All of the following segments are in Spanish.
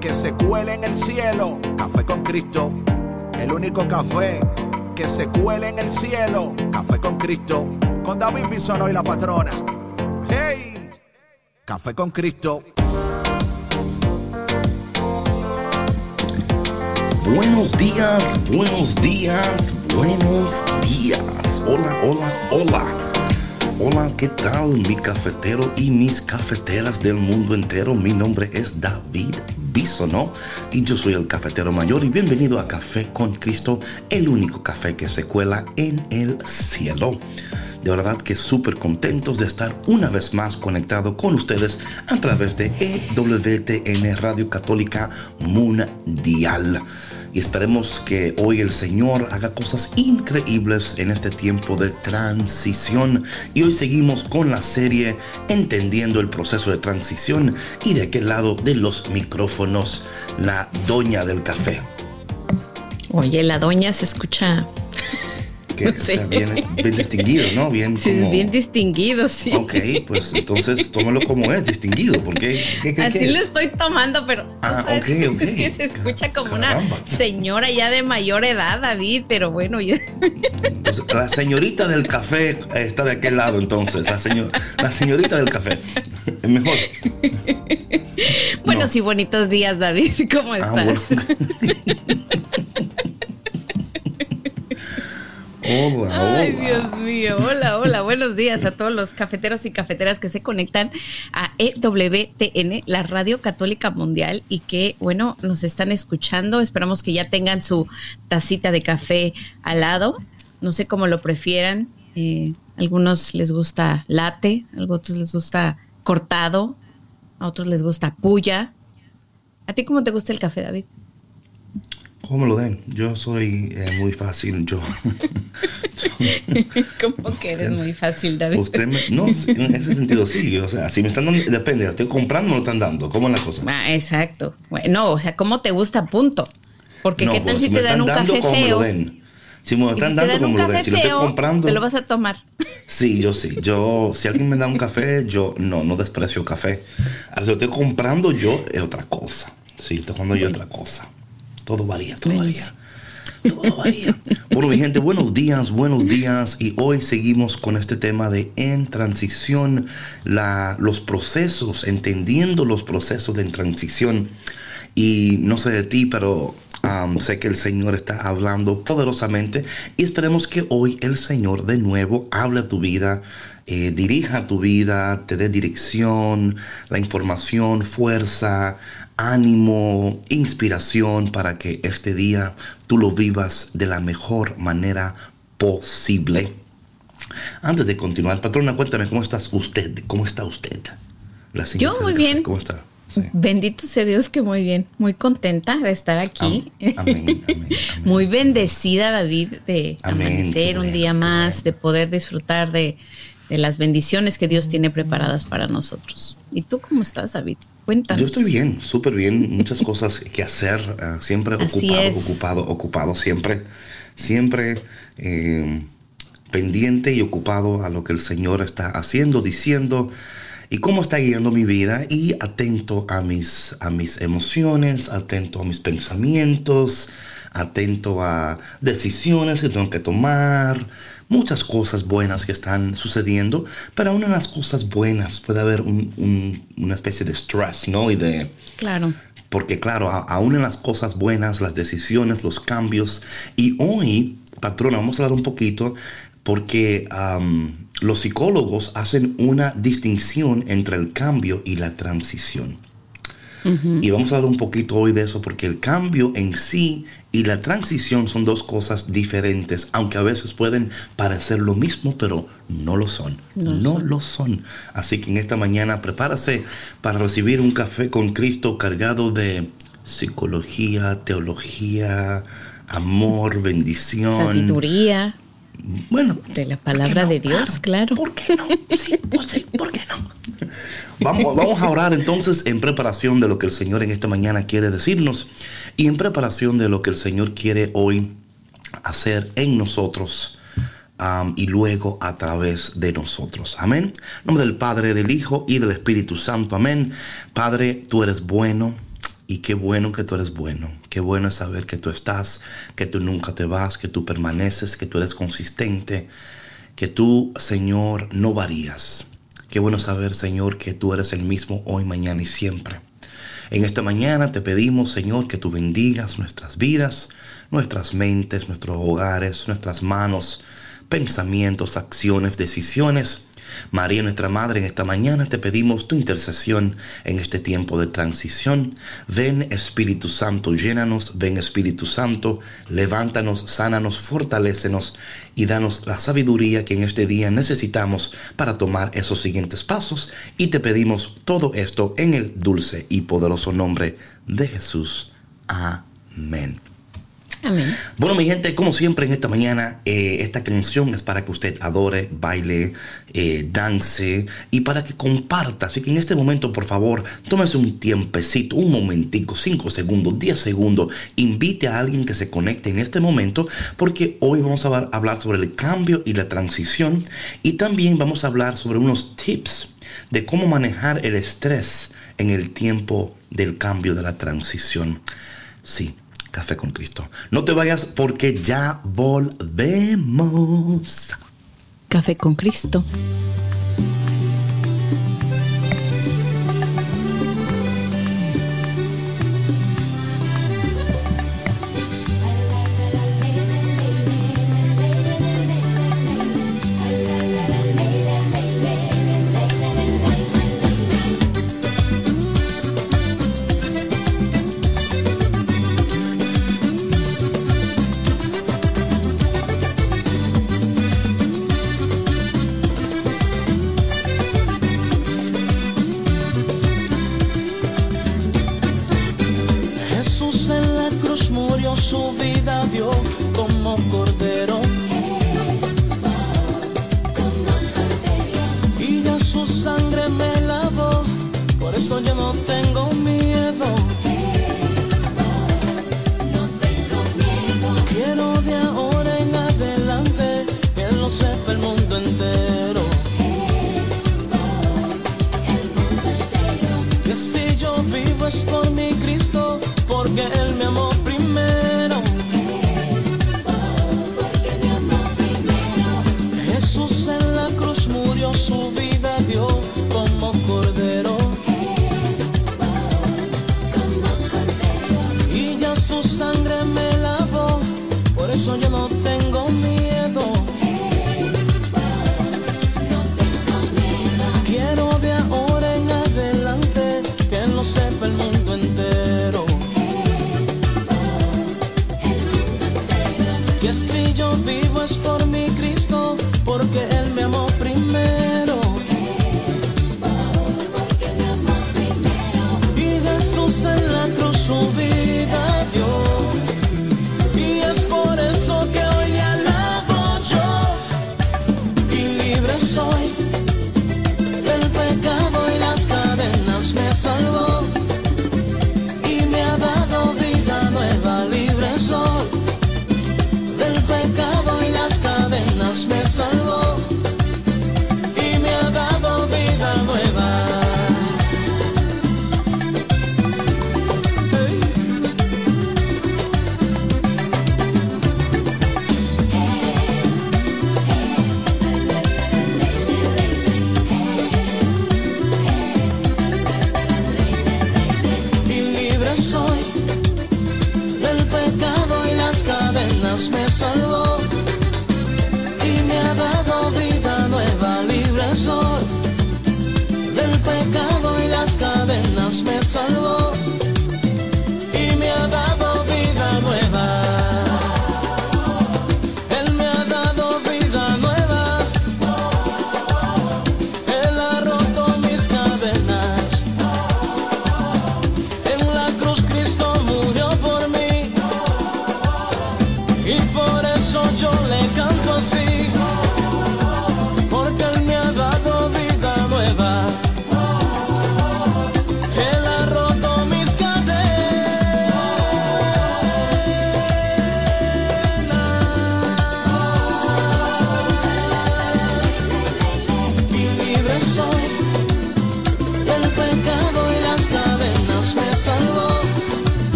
que se cuele en el cielo. Café con Cristo. El único café que se cuele en el cielo. Café con Cristo. Con David Bisono y la patrona. ¡Hey! Café con Cristo. Buenos días, buenos días, buenos días. Hola, hola, hola. Hola, ¿qué tal mi cafetero y mis cafeteras del mundo entero? Mi nombre es David Bisonó y yo soy el cafetero mayor y bienvenido a Café con Cristo, el único café que se cuela en el cielo. De verdad que súper contentos de estar una vez más conectado con ustedes a través de EWTN Radio Católica Mundial y esperemos que hoy el Señor haga cosas increíbles en este tiempo de transición. Y hoy seguimos con la serie Entendiendo el proceso de transición y de aquel lado de los micrófonos, la doña del café. Oye, la doña se escucha bien, distinguido, ¿no? Bien, sí, bien distinguido, sí. Ok, pues entonces tómalo como es, distinguido, porque Así lo estoy tomando, pero ah, es que se escucha como una señora ya de mayor edad, David, pero bueno, yo... Pues, la señorita del café está de aquel lado, entonces, la, señor, la señorita del café, es mejor. Bueno, sí, bonitos días, David, ¿cómo ah, estás? Hola, Ay, Dios mío. Hola, hola. Buenos días a todos los cafeteros y cafeteras que se conectan a EWTN, la Radio Católica Mundial, y que, bueno, nos están escuchando. Esperamos que ya tengan su tacita de café al lado. No sé cómo lo prefieran. Eh, algunos les gusta latte, a otros les gusta cortado, a otros les gusta puya. ¿A ti cómo te gusta el café, David? ¿Cómo lo den? Yo soy eh, muy fácil, yo. ¿Cómo que eres muy fácil, David? Usted no, en ese sentido sí, o sea, si me están dando, depende, estoy comprando o me lo están dando, ¿cómo es la cosa? Ah, exacto. no, o sea, ¿cómo te gusta? Punto. Porque qué tal si, te dan un café feo. Si me lo están dando, como lo den. Si lo estoy comprando. Te lo vas a tomar. Sí, yo sí. Yo, si alguien me da un café, yo no, no desprecio café. Ahora, si lo estoy comprando yo, es otra cosa. Sí, estoy comprando yo otra cosa. Todo varía, todo varía. Todo varía. Bueno, mi gente, buenos días, buenos días. Y hoy seguimos con este tema de en transición, la, los procesos, entendiendo los procesos de transición. Y no sé de ti, pero um, sé que el Señor está hablando poderosamente y esperemos que hoy el Señor de nuevo hable a tu vida, eh, dirija tu vida, te dé dirección, la información, fuerza, ánimo, inspiración para que este día tú lo vivas de la mejor manera posible. Antes de continuar, patrona, cuéntame cómo estás usted, cómo está usted. Yo muy bien. ¿Cómo está? Bendito sea Dios que muy bien, muy contenta de estar aquí. Amén, muy bendecida, David, de amanecer un día más, de poder disfrutar de, de las bendiciones que Dios tiene preparadas para nosotros. ¿Y tú cómo estás, David? Yo estoy bien, súper bien, muchas cosas que hacer, ah, siempre ocupado, ocupado, ocupado, siempre, siempre eh, pendiente y ocupado a lo que el Señor está haciendo, diciendo y cómo está guiando mi vida. Y atento a mis, a mis emociones, atento a mis pensamientos, atento a decisiones que tengo que tomar, muchas cosas buenas que están sucediendo, pero aún en las cosas buenas puede haber una especie de stress, ¿no? Y de... Claro. Porque claro, aún en las cosas buenas, las decisiones, los cambios. Y hoy, patrona, vamos a hablar un poquito porque los psicólogos hacen una distinción entre el cambio y la transición. Y vamos a hablar un poquito hoy de eso porque el cambio en sí y la transición son dos cosas diferentes, aunque a veces pueden parecer lo mismo, pero no lo son. No, lo son. Así que en esta mañana prepárase para recibir un café con Cristo cargado de psicología, teología, amor, bendición. Sabiduría. Bueno, de la palabra de Dios, claro. ¿Por qué no? Sí, pues sí, ¿por qué no? Vamos, a orar entonces en preparación de lo que el Señor en esta mañana quiere decirnos y en preparación de lo que el Señor quiere hoy hacer en nosotros. y luego a través de nosotros. Amén. Nombre del Padre, del Hijo y del Espíritu Santo. Amén. Padre, tú eres bueno. Y qué bueno que tú eres bueno. Qué bueno es saber que tú estás, que tú nunca te vas, que tú permaneces, que tú eres consistente, que tú, Señor, no varías. Qué bueno saber, Señor, que tú eres el mismo hoy, mañana y siempre. En esta mañana te pedimos, Señor, que tú bendigas nuestras vidas, nuestras mentes, nuestros hogares, nuestras manos, pensamientos, acciones, decisiones María, nuestra Madre, en esta mañana te pedimos tu intercesión en este tiempo de transición. Ven Espíritu Santo, llénanos, ven Espíritu Santo, levántanos, sánanos, fortalécenos y danos la sabiduría que en este día necesitamos para tomar esos siguientes pasos. Y te pedimos todo esto en el dulce y poderoso nombre de Jesús. Amén. Bueno, mi gente, como siempre en esta mañana, eh, esta canción es para que usted adore, baile, eh, dance y para que comparta. Así que en este momento, por favor, tómese un tiempecito, un momentico, 5 segundos, 10 segundos. Invite a alguien que se conecte en este momento porque hoy vamos a hablar sobre el cambio y la transición y también vamos a hablar sobre unos tips de cómo manejar el estrés en el tiempo del cambio de la transición. Sí, Café con Cristo. No te vayas porque ya volvemos. Café con Cristo.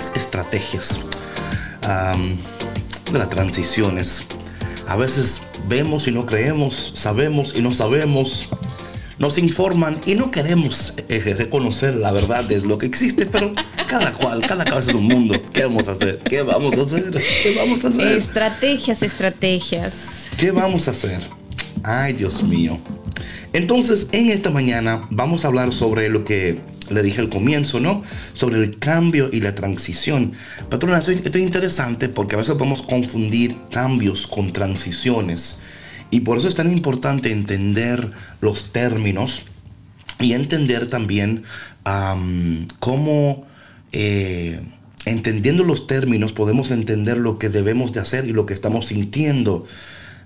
Las estrategias, de las transiciones. A veces vemos y no creemos, sabemos y no sabemos, nos informan y no queremos eh, reconocer la verdad de lo que existe, pero cada cual, cada cabeza de un mundo. ¿Qué vamos a hacer? ¿Qué vamos a hacer? ¿Qué vamos a hacer? Estrategias, estrategias. ¿Qué vamos a hacer? Ay, Dios mío. Entonces, en esta mañana vamos a hablar sobre lo que le dije al comienzo, ¿no? Sobre el cambio y la transición. Patrona, esto, esto es interesante porque a veces podemos confundir cambios con transiciones. Y por eso es tan importante entender los términos y entender también am, cómo, eh, entendiendo los términos, podemos entender lo que debemos de hacer y lo que estamos sintiendo.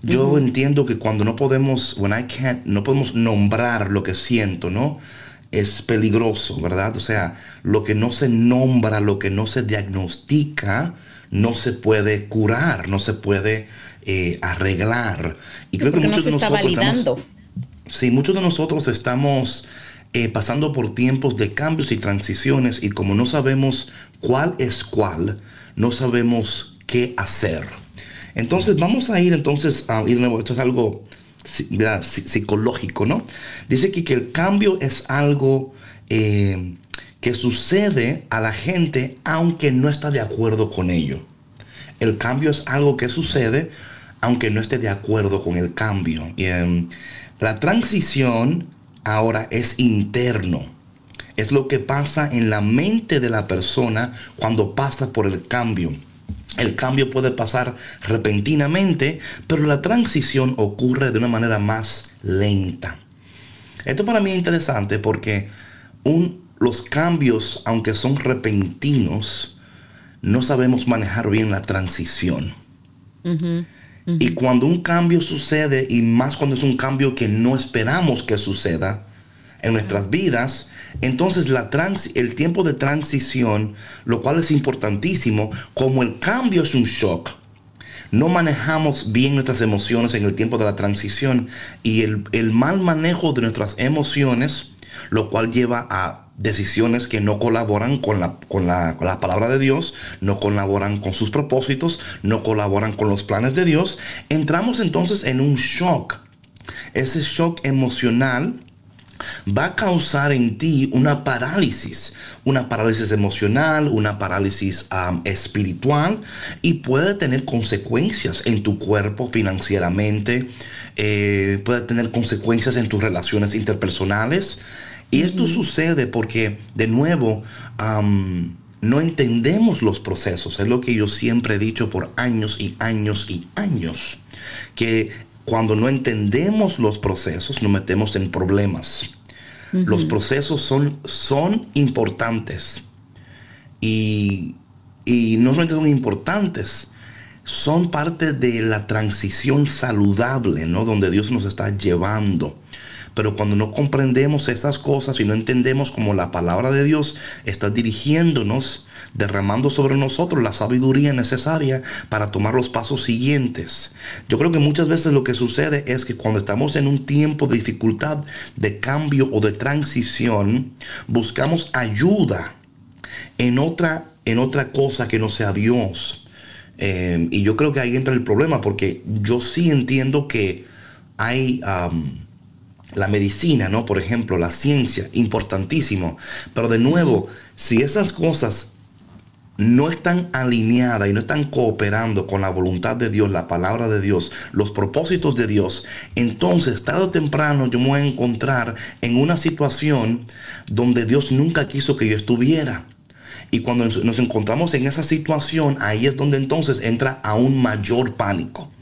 Yo entiendo que cuando no podemos, when I can't, no podemos nombrar lo que siento, ¿no? Es peligroso, ¿verdad? O sea, lo que no se nombra, lo que no se diagnostica, no se puede curar, no se puede eh, arreglar. Y creo que no muchos se de está nosotros estamos- validando. Sí, muchos de nosotros estamos eh, pasando por tiempos de cambios y transiciones y como no sabemos cuál es cuál, no sabemos qué hacer. Entonces vamos a ir entonces a ir de nuevo, esto es algo psicológico, ¿no? Dice que el cambio es algo eh, que sucede a la gente aunque no está de acuerdo con ello. El cambio es algo que sucede aunque no esté de acuerdo con el cambio. Y, em, la transición ahora es interno. Es lo que pasa en la mente de la persona cuando pasa por el cambio. El cambio puede pasar repentinamente, pero la transición ocurre de una manera más lenta. Esto para mí es interesante porque un- los cambios, aunque son repentinos, no sabemos manejar bien la transición. Y cuando un cambio sucede, y más cuando es un cambio que no esperamos que suceda en nuestras vidas, entonces la trans- el tiempo de transición, lo cual es importantísimo, como el cambio es un shock, no manejamos bien nuestras emociones en el tiempo de la transición y el, mal manejo de nuestras emociones, lo cual lleva a decisiones que no colaboran con la, con la, con la palabra de Dios, no colaboran con sus propósitos, no colaboran con los planes de Dios, entramos entonces en un shock. Ese shock emocional va a causar en ti una parálisis, una parálisis emocional, una parálisis am, espiritual y puede tener consecuencias en tu cuerpo financieramente, eh, puede tener consecuencias en tus relaciones interpersonales. Y esto sucede porque, de nuevo, am, no entendemos los procesos. Es lo que yo siempre he dicho por años y años y años. Que cuando no entendemos los procesos, nos metemos en problemas. Los procesos son, son importantes. Y, y no solamente son importantes, son parte de la transición saludable, ¿no? Donde Dios nos está llevando. Pero cuando no comprendemos esas cosas y no entendemos cómo la palabra de Dios está dirigiéndonos, derramando sobre nosotros la sabiduría necesaria para tomar los pasos siguientes. Yo creo que muchas veces lo que sucede es que cuando estamos en un tiempo de dificultad, de cambio o de transición, buscamos ayuda en otra, en otra cosa que no sea Dios. Eh, y yo creo que ahí entra el problema porque yo sí entiendo que hay... la medicina, ¿no? Por ejemplo, la ciencia, importantísimo. Pero de nuevo, si esas cosas no están alineadas y no están cooperando con la voluntad de Dios, la palabra de Dios, los propósitos de Dios, entonces tarde o temprano yo me voy a encontrar en una situación donde Dios nunca quiso que yo estuviera. Y cuando nos encontramos en esa situación, ahí es donde entonces entra aún mayor pánico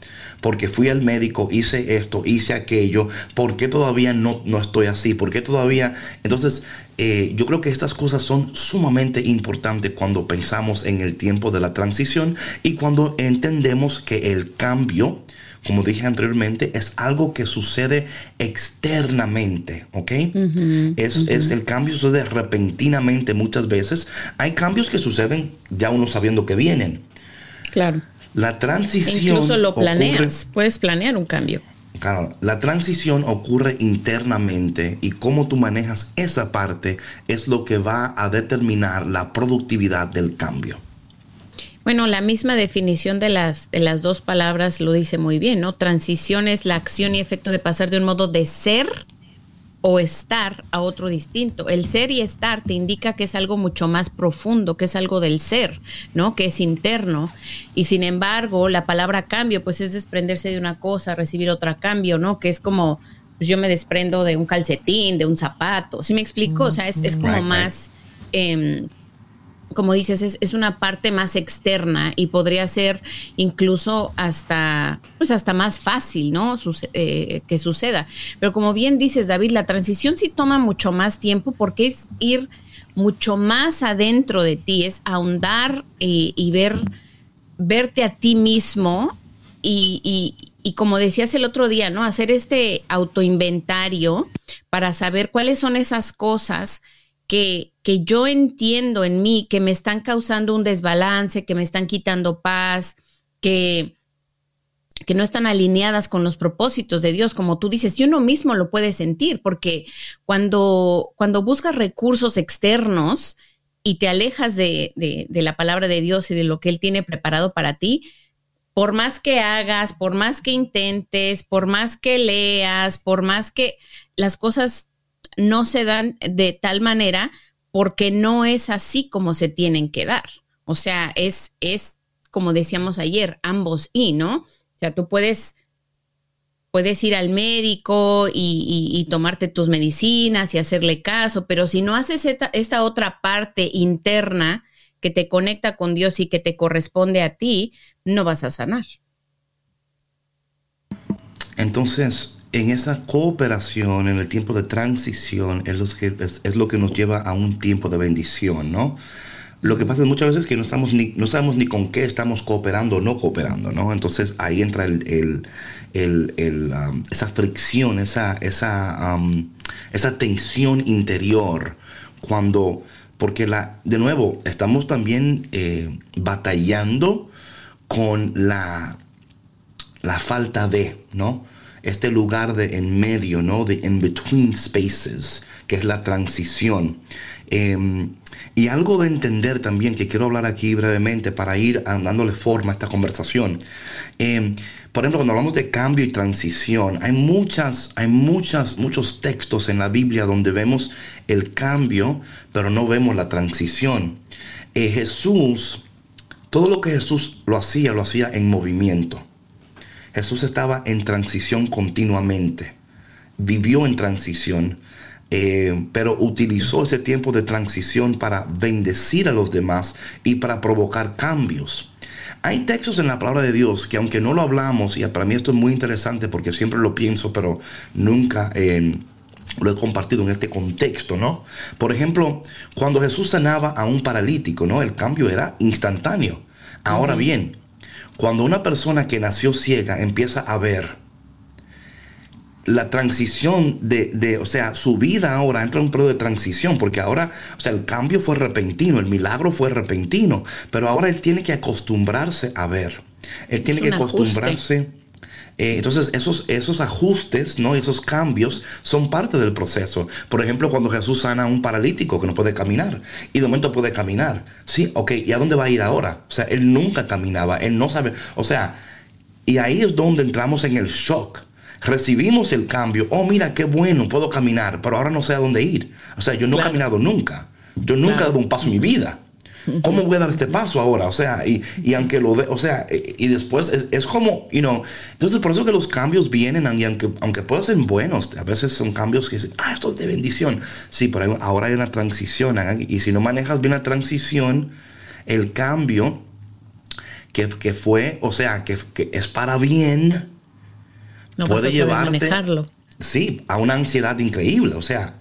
porque fui al médico, hice esto, hice aquello, ¿por qué todavía no, no estoy así? ¿Por qué todavía? Entonces, eh, yo creo que estas cosas son sumamente importantes cuando pensamos en el tiempo de la transición y cuando entendemos que el cambio, como dije anteriormente, es algo que sucede externamente, ¿ok? es, es, el cambio sucede repentinamente muchas veces. Hay cambios que suceden ya uno sabiendo que vienen. Claro. La transición. Incluso lo planeas, puedes planear un cambio. Claro, la transición ocurre internamente y cómo tú manejas esa parte es lo que va a determinar la productividad del cambio. Bueno, la misma definición de las, de las dos palabras lo dice muy bien, ¿no? Transición es la acción y efecto de pasar de un modo de ser o estar a otro distinto. El ser y estar te indica que es algo mucho más profundo, que es algo del ser, ¿no? Que es interno. Y sin embargo, la palabra cambio, pues es desprenderse de una cosa, recibir otra cambio, ¿no? Que es como, pues yo me desprendo de un calcetín, de un zapato. ¿Sí me explico? O sea, es, como más... Em, como dices, es, una parte más externa y podría ser incluso hasta, pues hasta más fácil, ¿no? Eh, que suceda. Pero como bien dices, David, la transición sí toma mucho más tiempo porque es ir mucho más adentro de ti, es ahondar y, ver, verte a ti mismo y, y como decías el otro día, ¿no? Hacer este autoinventario para saber cuáles son esas cosas que, que yo entiendo en mí que me están causando un desbalance, que me están quitando paz, que, que no están alineadas con los propósitos de Dios, como tú dices, y uno mismo lo puede sentir, porque cuando, cuando buscas recursos externos y te alejas de, de, la palabra de Dios y de lo que Él tiene preparado para ti, por más que hagas, por más que intentes, por más que leas, por más que las cosas no se dan de tal manera porque no es así como se tienen que dar. O sea, es, es como decíamos ayer, ambos y, ¿no? O sea, tú puedes, puedes ir al médico y, tomarte tus medicinas y hacerle caso, pero si no haces esta, otra parte interna que te conecta con Dios y que te corresponde a ti, no vas a sanar. Entonces, en esa cooperación, en el tiempo de transición, es lo que, es, lo que nos lleva a un tiempo de bendición, ¿no? Lo que pasa es muchas veces que no, estamos ni, no sabemos ni con qué estamos cooperando o no cooperando, ¿no? Entonces ahí entra el, um, esa fricción, esa, esa, um, esa tensión interior, cuando, porque la, de nuevo, estamos también eh, batallando con la, la falta de, ¿no? Este lugar de en medio, ¿no? De in between spaces, que es la transición. Em, y algo de entender también, que quiero hablar aquí brevemente para ir dándole forma a esta conversación. Em, por ejemplo, cuando hablamos de cambio y transición, hay muchas, hay muchas, muchos textos en la Biblia donde vemos el cambio, pero no vemos la transición. Eh, Jesús, todo lo que Jesús lo hacía, lo hacía en movimiento. Jesús estaba en transición continuamente, vivió en transición, eh, pero utilizó ese tiempo de transición para bendecir a los demás y para provocar cambios. Hay textos en la palabra de Dios que aunque no lo hablamos, y para mí esto es muy interesante porque siempre lo pienso, pero nunca eh, lo he compartido en este contexto, ¿no? Por ejemplo, cuando Jesús sanaba a un paralítico, ¿no? El cambio era instantáneo. Ahora bien, cuando una persona que nació ciega empieza a ver la transición de, o sea, su vida ahora entra en un periodo de transición, porque ahora, o sea, el cambio fue repentino, el milagro fue repentino, pero ahora él tiene que acostumbrarse a ver. Él tiene que acostumbrarse. Eh, entonces, esos, esos ajustes, ¿no? esos cambios son parte del proceso. Por ejemplo, cuando Jesús sana a un paralítico que no puede caminar y de momento puede caminar. Sí, ok, ¿y a dónde va a ir ahora? O sea, él nunca caminaba, él no sabe. O sea, y ahí es donde entramos en el shock. recibimos el cambio, oh mira qué bueno, puedo caminar, pero ahora no sé a dónde ir. O sea, yo no he caminado nunca, yo nunca he dado un paso en mi vida. ¿Cómo voy a dar este paso ahora? O sea, y, y aunque lo de, o sea, y, después es, es, como, you know, entonces por eso que los cambios vienen, y aunque, aunque puedan ser buenos, a veces son cambios que dicen, ah, esto es de bendición. Sí, pero ahora hay una transición, y si no manejas bien la transición, el cambio que, que fue, o sea, que, que es para bien, no puede llevarte. Manejarlo. Sí, a una ansiedad increíble, o sea,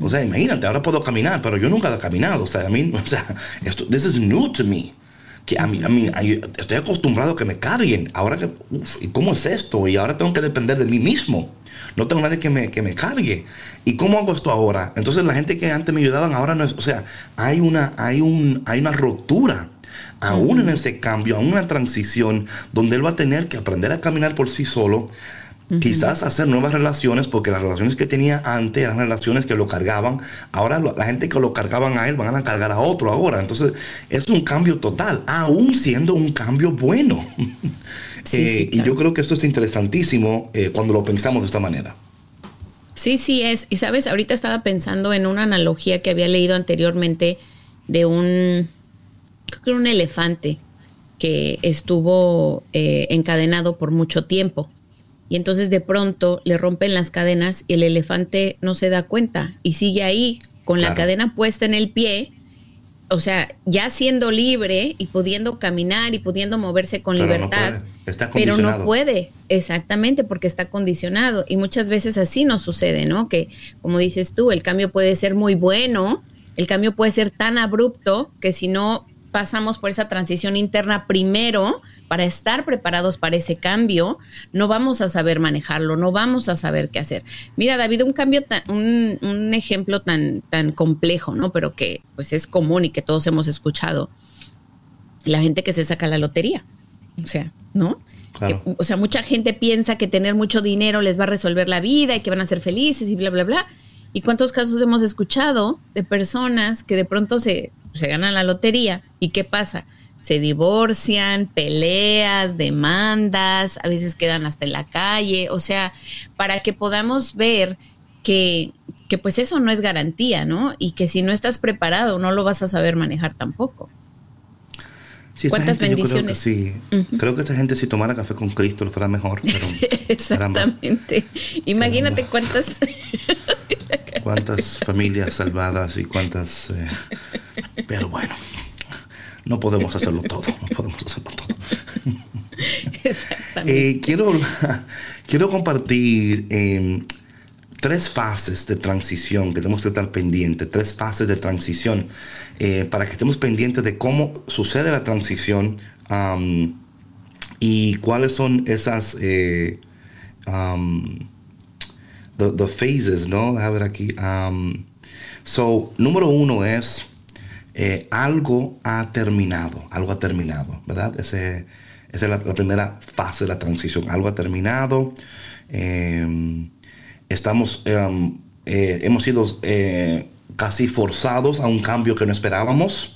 o sea, imagínate, ahora puedo caminar, pero yo nunca he caminado. O sea, a mí, o sea, esto, this is new to me. Que a mí, a mí, estoy acostumbrado a que me carguen. Ahora que, ¿y cómo es esto? Y ahora tengo que depender de mí mismo. No tengo nadie que me, que me cargue. ¿Y cómo hago esto ahora? Entonces la gente que antes me ayudaban ahora no es, o sea, hay una, hay un, hay una rotura aún en ese cambio, aún en una transición, donde él va a tener que aprender a caminar por sí solo, Quizás hacer nuevas relaciones, porque las relaciones que tenía antes eran relaciones que lo cargaban. Ahora la gente que lo cargaban a él van a cargar a otro ahora. Entonces es un cambio total, aún siendo un cambio bueno. Eh, y yo creo que esto es interesantísimo eh, cuando lo pensamos de esta manera. Sí, sí es. Y sabes, ahorita estaba pensando en una analogía que había leído anteriormente de un, creo que era un elefante que estuvo eh, encadenado por mucho tiempo y entonces de pronto le rompen las cadenas y el elefante no se da cuenta y sigue ahí con la cadena puesta en el pie, o sea, ya siendo libre y pudiendo caminar y pudiendo moverse con libertad, pero no puede, exactamente, porque está condicionado. Y muchas veces así nos sucede, ¿no? Que, como dices tú, el cambio puede ser muy bueno, el cambio puede ser tan abrupto que si no pasamos por esa transición interna primero para estar preparados para ese cambio, no vamos a saber manejarlo, no vamos a saber qué hacer. Mira, David, un cambio, tan, un, ejemplo tan, tan complejo, ¿no? Pero que pues es común y que todos hemos escuchado. La gente que se saca la lotería. O sea, ¿no? o sea, mucha gente piensa que tener mucho dinero les va a resolver la vida y que van a ser felices y bla, bla, bla. ¿Y cuántos casos hemos escuchado de personas que de pronto se, se ganan la lotería y qué pasa? Se divorcian, peleas, demandas, a veces quedan hasta en la calle, o sea, para que podamos ver que, que pues eso no es garantía, ¿no? Y que si no estás preparado no lo vas a saber manejar tampoco. ¿Cuántas bendiciones? Creo que, sí. creo que esta gente si tomara café con Cristo lo fuera mejor. exactamente. Imagínate cuántas... cuántas familias salvadas y cuántas... Eh, pero bueno, no podemos hacerlo todo, no podemos hacerlo todo. Exactamente. Eh, quiero, quiero compartir em, tres fases de transición que tenemos que estar pendientes, tres fases de transición, eh, para que estemos pendientes de cómo sucede la transición y cuáles son esas eh, the, phases, ¿no? A ver aquí. so, número uno es eh, algo ha terminado, algo ha terminado, ¿verdad? Ese, esa es la, primera fase de la transición, algo ha terminado. Em, estamos, em, eh, hemos sido eh, casi forzados a un cambio que no esperábamos.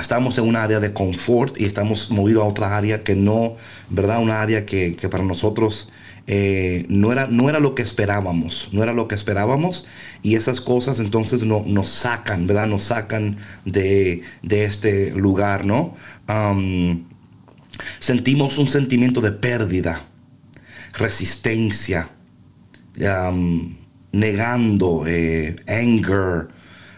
estamos en un área de confort y estamos movidos a otra área que no, ¿verdad? Una área que, para nosotros eh, no, era, no era lo que esperábamos, no era lo que esperábamos y esas cosas entonces no, nos sacan, ¿verdad? Nos sacan de, este lugar, ¿no? sentimos un sentimiento de pérdida, resistencia, negando, eh, anger.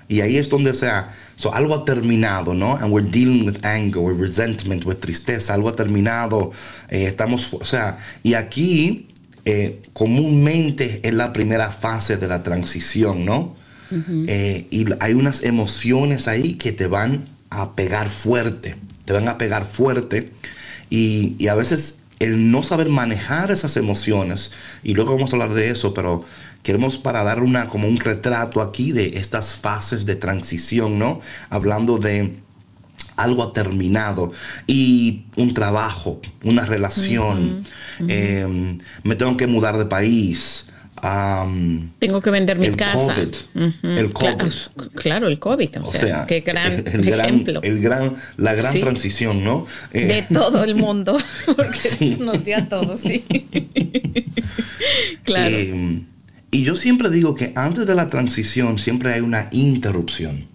Y ahí es donde sea, so, algo ha terminado, ¿no? And we're dealing with anger, with resentment, with tristeza, algo ha terminado. Eh, estamos, o sea, y aquí eh, comúnmente es la primera fase de la transición, ¿no? y hay unas emociones ahí que te van a pegar fuerte, te van a pegar fuerte. Y, y a veces el no saber manejar esas emociones, y luego vamos a hablar de eso, pero queremos para dar una como un retrato aquí de estas fases de transición, ¿no? Hablando de algo ha terminado y un trabajo, una relación, em, me tengo que mudar de país, Tengo que vender mi el casa. COVID. El COVID. Claro, el COVID. O, O sea, sea, qué gran el ejemplo. el gran, la gran Sí. transición, ¿no? Eh, de todo el mundo, porque Sí. nos dio a todos, sí. claro. Eh, y yo siempre digo que antes de la transición siempre hay una interrupción.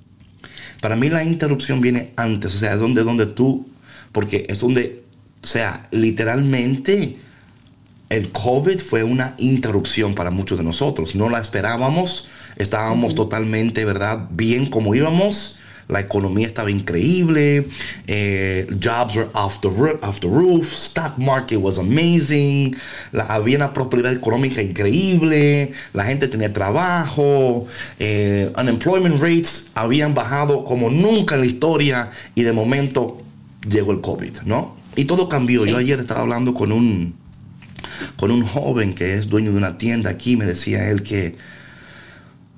Para mí la interrupción viene antes, o sea, es donde, donde tú, porque es donde, o sea, literalmente el COVID fue una interrupción para muchos de nosotros. No la esperábamos, estábamos totalmente, ¿verdad? Bien como íbamos. La economía estaba increíble, eh, jobs were off the, off the roof, stock market was amazing, la- había una prosperidad económica increíble, la gente tenía trabajo, eh, unemployment rates habían bajado como nunca en la historia y de momento llegó el COVID, ¿no? Y todo cambió. Sí. Yo ayer estaba hablando con un, con un joven que es dueño de una tienda aquí, me decía él que,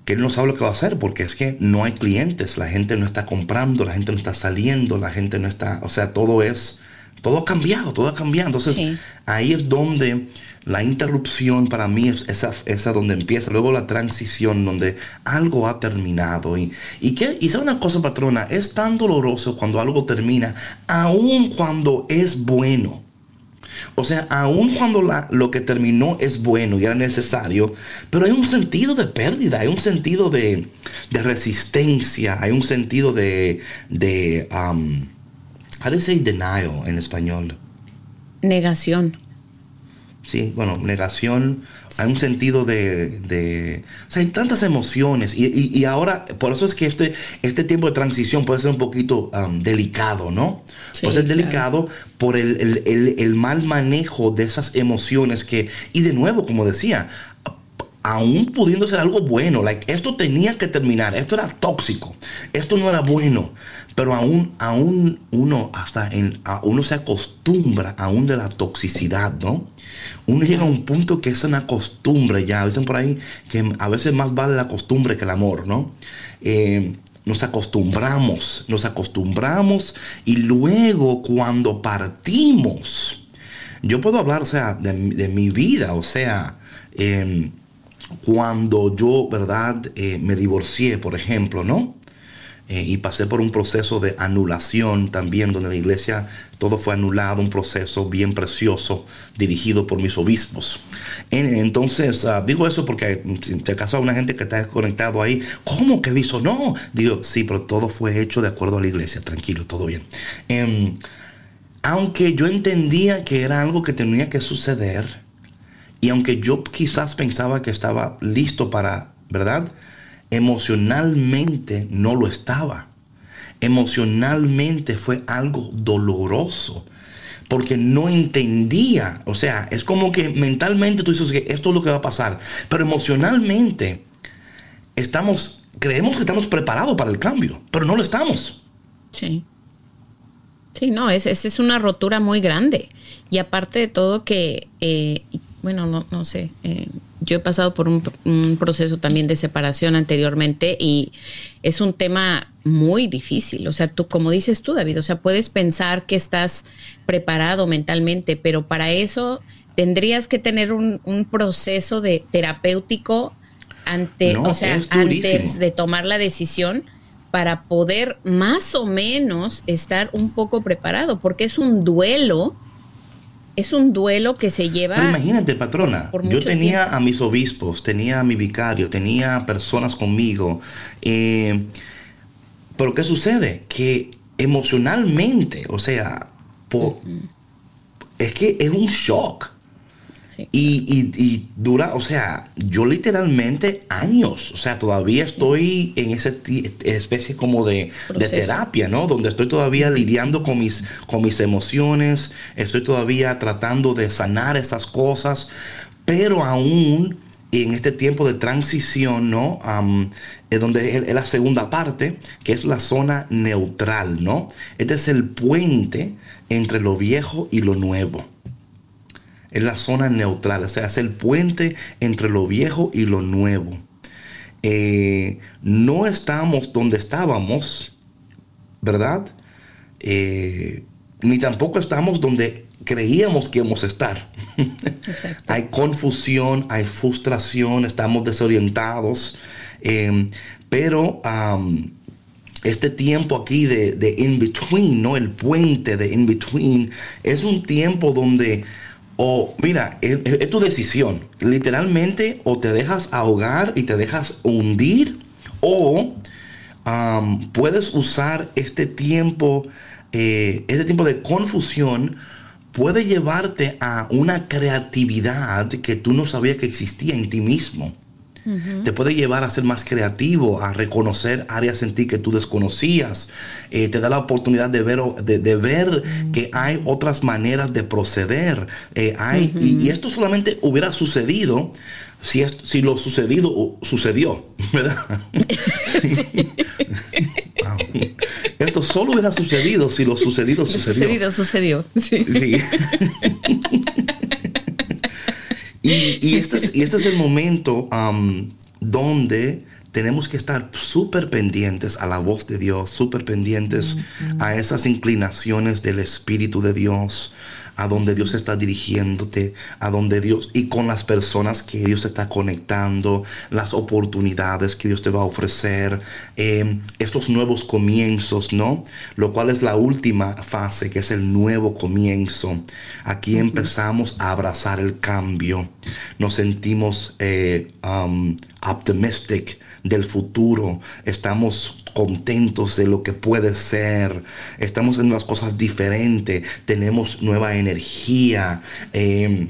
que él no sabe lo que va a hacer porque es que no hay clientes, la gente no está comprando, la gente no está saliendo, la gente no está, o sea, todo es, todo ha cambiado, todo ha cambiado. Entonces, Sí. ahí es donde la interrupción para mí es esa, esa donde empieza, luego la transición donde algo ha terminado. Y, y, que, y sabe una cosa, patrona, es tan doloroso cuando algo termina, aun cuando es bueno. O sea, aun cuando lo que terminó es bueno y era necesario, pero hay un sentido de pérdida, hay un sentido de, de resistencia, hay un sentido de, de um, how do you say denial en español? Negación. Sí, bueno, negación, hay un sentido de, de- o sea, hay tantas emociones y, y- y ahora, por eso es que este, este tiempo de transición puede ser un poquito um, delicado, ¿no? Sí, puede ser claro. delicado por el, el- el- el mal manejo de esas emociones que, y de nuevo, como decía, aún pudiendo ser algo bueno, like, esto tenía que terminar, esto era tóxico, esto no era bueno, pero aún, aún uno hasta en, uno se acostumbra aún de la toxicidad, ¿no? Uno llega a un punto que es una costumbre ya, dicen por ahí que a veces más vale la costumbre que el amor, ¿no? Eh, nos acostumbramos, nos acostumbramos y luego cuando partimos, yo puedo hablar, o sea, de, mi- vida, o sea, em, cuando yo, ¿verdad? Eh, me divorcié, por ejemplo, ¿no? Eh, y pasé por un proceso de anulación también, donde la iglesia todo fue anulado, un proceso bien precioso dirigido por mis obispos. En- entonces, ah, digo eso porque mm, si te acaso hay una gente que está conectado ahí, ¿cómo que aviso? No, digo, sí, pero todo fue hecho de acuerdo a la iglesia, tranquilo, todo bien. Em, aunque yo entendía que era algo que tenía que suceder, y aunque yo quizás pensaba que estaba listo para, ¿verdad? Emocionalmente no lo estaba. Emocionalmente fue algo doloroso. Porque no entendía. O sea, es como que mentalmente tú dices que esto es lo que va a pasar. Pero emocionalmente estamos, creemos que estamos preparados para el cambio. Pero no lo estamos. Sí. Sí, no, es, es, es una rotura muy grande. Y aparte de todo que, eh, bueno, no, no sé, eh, yo he pasado por un, un proceso también de separación anteriormente y es un tema muy difícil. O sea, tú, como dices tú, David, o sea, puedes pensar que estás preparado mentalmente, pero para eso tendrías que tener un, un proceso de terapéutico ante, No, o sea, antes de tomar la decisión para poder más o menos estar un poco preparado, porque es un duelo, es un duelo que se lleva... Pero imagínate, patrona, yo tenía tiempo. a mis obispos, tenía a mi vicario, tenía personas conmigo. eh, pero ¿qué sucede? Que emocionalmente, o sea, es que es un shock. Sí. Y, y- y dura, o sea, yo literalmente años, o sea, todavía estoy en esa especie como de, terapia, ¿no? Donde estoy todavía lidiando con mis, con mis emociones, estoy todavía tratando de sanar esas cosas, pero aún en este tiempo de transición, ¿no? Es donde es la segunda parte, que es la zona neutral, ¿no? Este es el puente entre lo viejo y lo nuevo. Es la zona neutral, o sea, es el puente entre lo viejo y lo nuevo. Eh, no estamos donde estábamos, ¿verdad? Eh, ni tampoco estamos donde creíamos que íbamos a estar. hay confusión, hay frustración, estamos desorientados, em, pero este tiempo aquí de, de in-between, ¿no? El puente de in-between, es un tiempo donde o mira, es, tu decisión. Literalmente o te dejas ahogar y te dejas hundir o puedes usar este tiempo, eh, este tiempo de confusión puede llevarte a una creatividad que tú no sabías que existía en ti mismo. Te puede llevar a ser más creativo, a reconocer áreas en ti que tú desconocías. Eh, te da la oportunidad de ver, de, ver que hay otras maneras de proceder. Eh, hay, y, esto solamente hubiera sucedido si, si lo sucedido sucedió, ¿verdad? Esto solo hubiera sucedido si lo sucedido sucedió. Sucedido sucedió, sí. sí. y, este es, y este es el momento donde tenemos que estar súper pendientes a la voz de Dios, súper pendientes a esas inclinaciones del Espíritu de Dios, a donde Dios está dirigiéndote, a donde Dios y con las personas que Dios te está conectando, las oportunidades que Dios te va a ofrecer, em, estos nuevos comienzos, ¿no? Lo cual es la última fase, que es el nuevo comienzo. Aquí empezamos a abrazar el cambio, nos sentimos eh, um, optimistic del futuro, estamos contentos de lo que puede ser, estamos en las cosas diferentes, tenemos nueva energía. Em,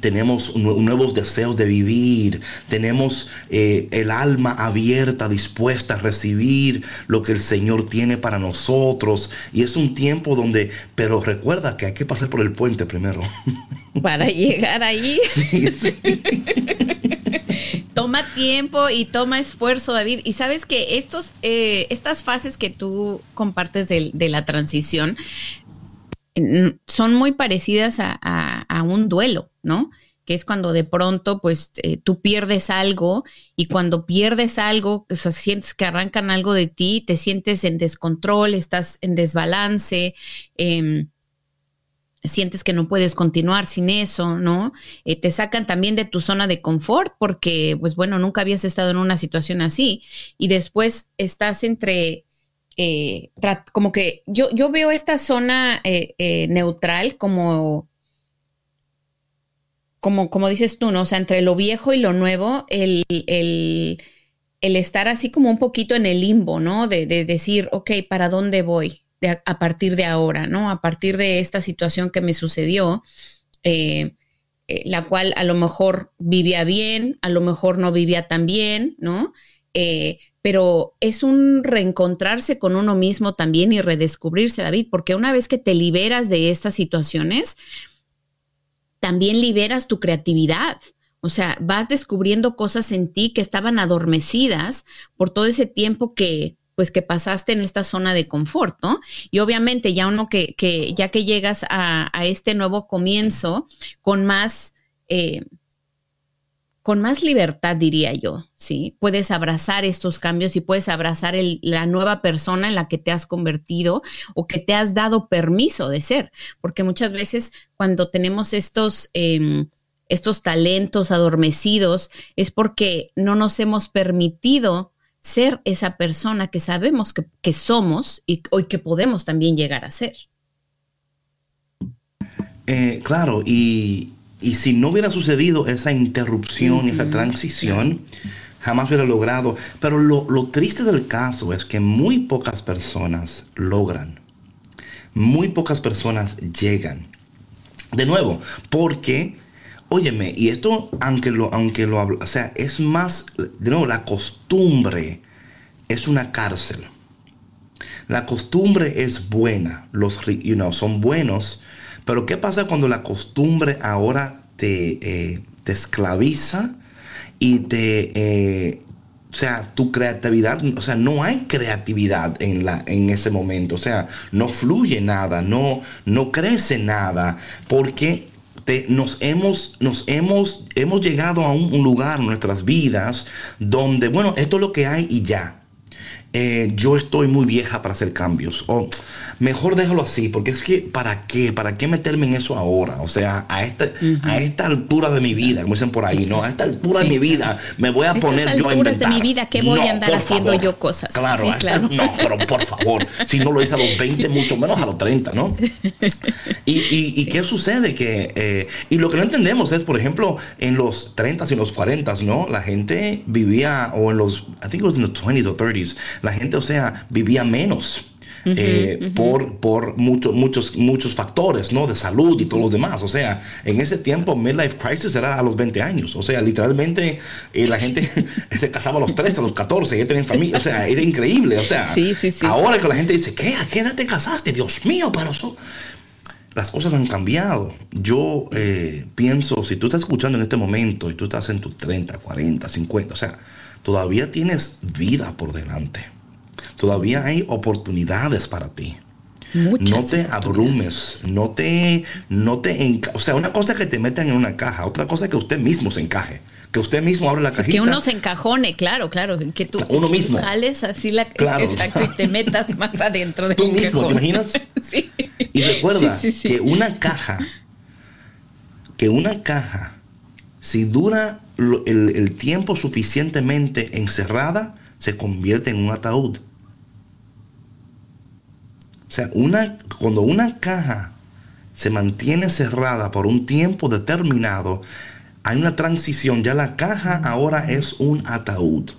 tenemos nuevos deseos de vivir, tenemos eh, el alma abierta, dispuesta a recibir lo que el Señor tiene para nosotros. Y es un tiempo donde, pero recuerda que hay que pasar por el puente primero. Para llegar ahí. Sí, sí. toma tiempo y toma esfuerzo, David. Y sabes que estos, eh, estas fases que tú compartes de, la transición son muy parecidas a, un duelo, ¿no? que es cuando de pronto pues eh, tú pierdes algo y cuando pierdes algo, sientes que arrancan algo de ti, te sientes en descontrol, estás en desbalance, eh, sientes que no puedes continuar sin eso, ¿no? Eh, te sacan también de tu zona de confort porque, pues bueno, nunca habías estado en una situación así y después estás entre, eh, como que yo, yo veo esta zona eh, neutral como, como, como dices tú, ¿no? O sea, entre lo viejo y lo nuevo, el, el, el estar así como un poquito en el limbo, ¿no? De, de decir, ok, ¿para dónde voy? A, partir de ahora, ¿no? A partir de esta situación que me sucedió, eh, eh, la cual a lo mejor vivía bien, a lo mejor no vivía tan bien, ¿no? Eh, pero es un reencontrarse con uno mismo también y redescubrirse, David, porque una vez que te liberas de estas situaciones, también liberas tu creatividad. O sea, vas descubriendo cosas en ti que estaban adormecidas por todo ese tiempo que, pues que pasaste en esta zona de confort, ¿no? Y obviamente ya uno que, que ya que llegas a, este nuevo comienzo con más, eh, con más libertad, diría yo, ¿sí? Puedes abrazar estos cambios y puedes abrazar la nueva persona en la que te has convertido o que te has dado permiso de ser, porque muchas veces cuando tenemos estos... Em, estos talentos adormecidos es porque no nos hemos permitido ser esa persona que sabemos que, somos y, hoy que podemos también llegar a ser. Eh, claro, y, si no hubiera sucedido esa interrupción y esa transición, jamás hubiera logrado. Pero lo, triste del caso es que muy pocas personas logran. Muy pocas personas llegan. De nuevo, porque Óyeme, y esto, aunque lo, aunque lo hablo, o sea, es más, de nuevo, la costumbre es una cárcel. La costumbre es buena, los you know, son buenos, pero ¿qué pasa cuando la costumbre ahora te, eh, te esclaviza y te, eh, o sea, tu creatividad, o sea, no hay creatividad en, la, en ese momento, o sea, no fluye nada, no, no crece nada, porque nos hemos, nos hemos, hemos llegado a un, lugar en nuestras vidas donde, bueno, esto es lo que hay y ya. Eh, yo estoy muy vieja para hacer cambios. O mejor déjalo así, porque es que, ¿para qué? ¿Para qué meterme en eso ahora? O sea, a esta, a esta altura de mi vida, como dicen por ahí, ¿no? A esta altura de mi vida me voy a poner yo a inventar. de mi vida, ¿qué voy a andar haciendo yo cosas? Claro, claro. no, pero por favor, si no lo hice a los 20, mucho menos a los 30, ¿no? Y, qué sucede? Que, eh, y lo que no entendemos es, por ejemplo, en los 30 y los 40, ¿no? La gente vivía, o en los, I think it was in the 20s o 30s, la gente, o sea, vivía menos. Eh, por, por muchos, muchos, muchos factores, ¿no? De salud y todo lo demás. O sea, en ese tiempo, midlife crisis era a los 20 años. O sea, literalmente eh, la gente se casaba a los 13, a los 14, ya tenían familia. O sea, era increíble. O sea, ahora que la gente dice, ¿qué? ¿A qué edad te casaste? Dios mío, pero eso... Las cosas han cambiado. Yo eh, pienso, si tú estás escuchando en este momento y tú estás en tus 30, 40, 50, o sea, todavía tienes vida por delante. Todavía hay oportunidades para ti. no te abrumes, no te, no te, o sea, una cosa es que te metan en una caja, otra cosa es que usted mismo se encaje, que usted mismo abre la cajita. Que uno se encajone, claro, claro, que tú uno mismo jales así la claro. exacto y te metas más adentro de tú mismo, ¿te imaginas? sí. Y recuerda que una caja, que una caja, si dura el tiempo suficientemente encerrada, se convierte en un ataúd. O sea, una, cuando una caja se mantiene cerrada por un tiempo determinado, hay una transición. Ya la caja ahora es un ataúd.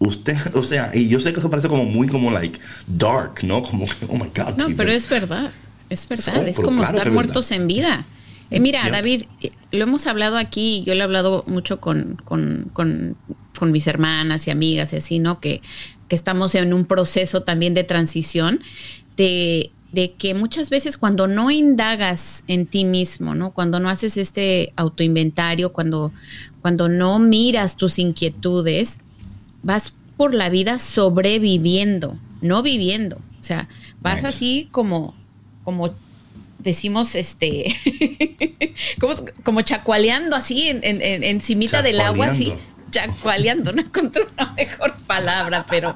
Usted, o sea, y yo sé que eso parece como muy como like dark, ¿no? Como que, oh my God. No, pero es verdad. Es verdad. es como estar muertos en vida. Eh, mira, David, eh, lo hemos hablado aquí, yo lo he hablado mucho con, con, con, con, mis hermanas y amigas y así, ¿no? Que, que estamos en un proceso también de transición de, que muchas veces cuando no indagas en ti mismo, ¿no? Cuando no haces este autoinventario, cuando, cuando no miras tus inquietudes, vas por la vida sobreviviendo, no viviendo. O sea, vas así como, como decimos, este, como, como chacualeando así en, en, encimita del agua, así, chacualeando, no encontré una mejor palabra, pero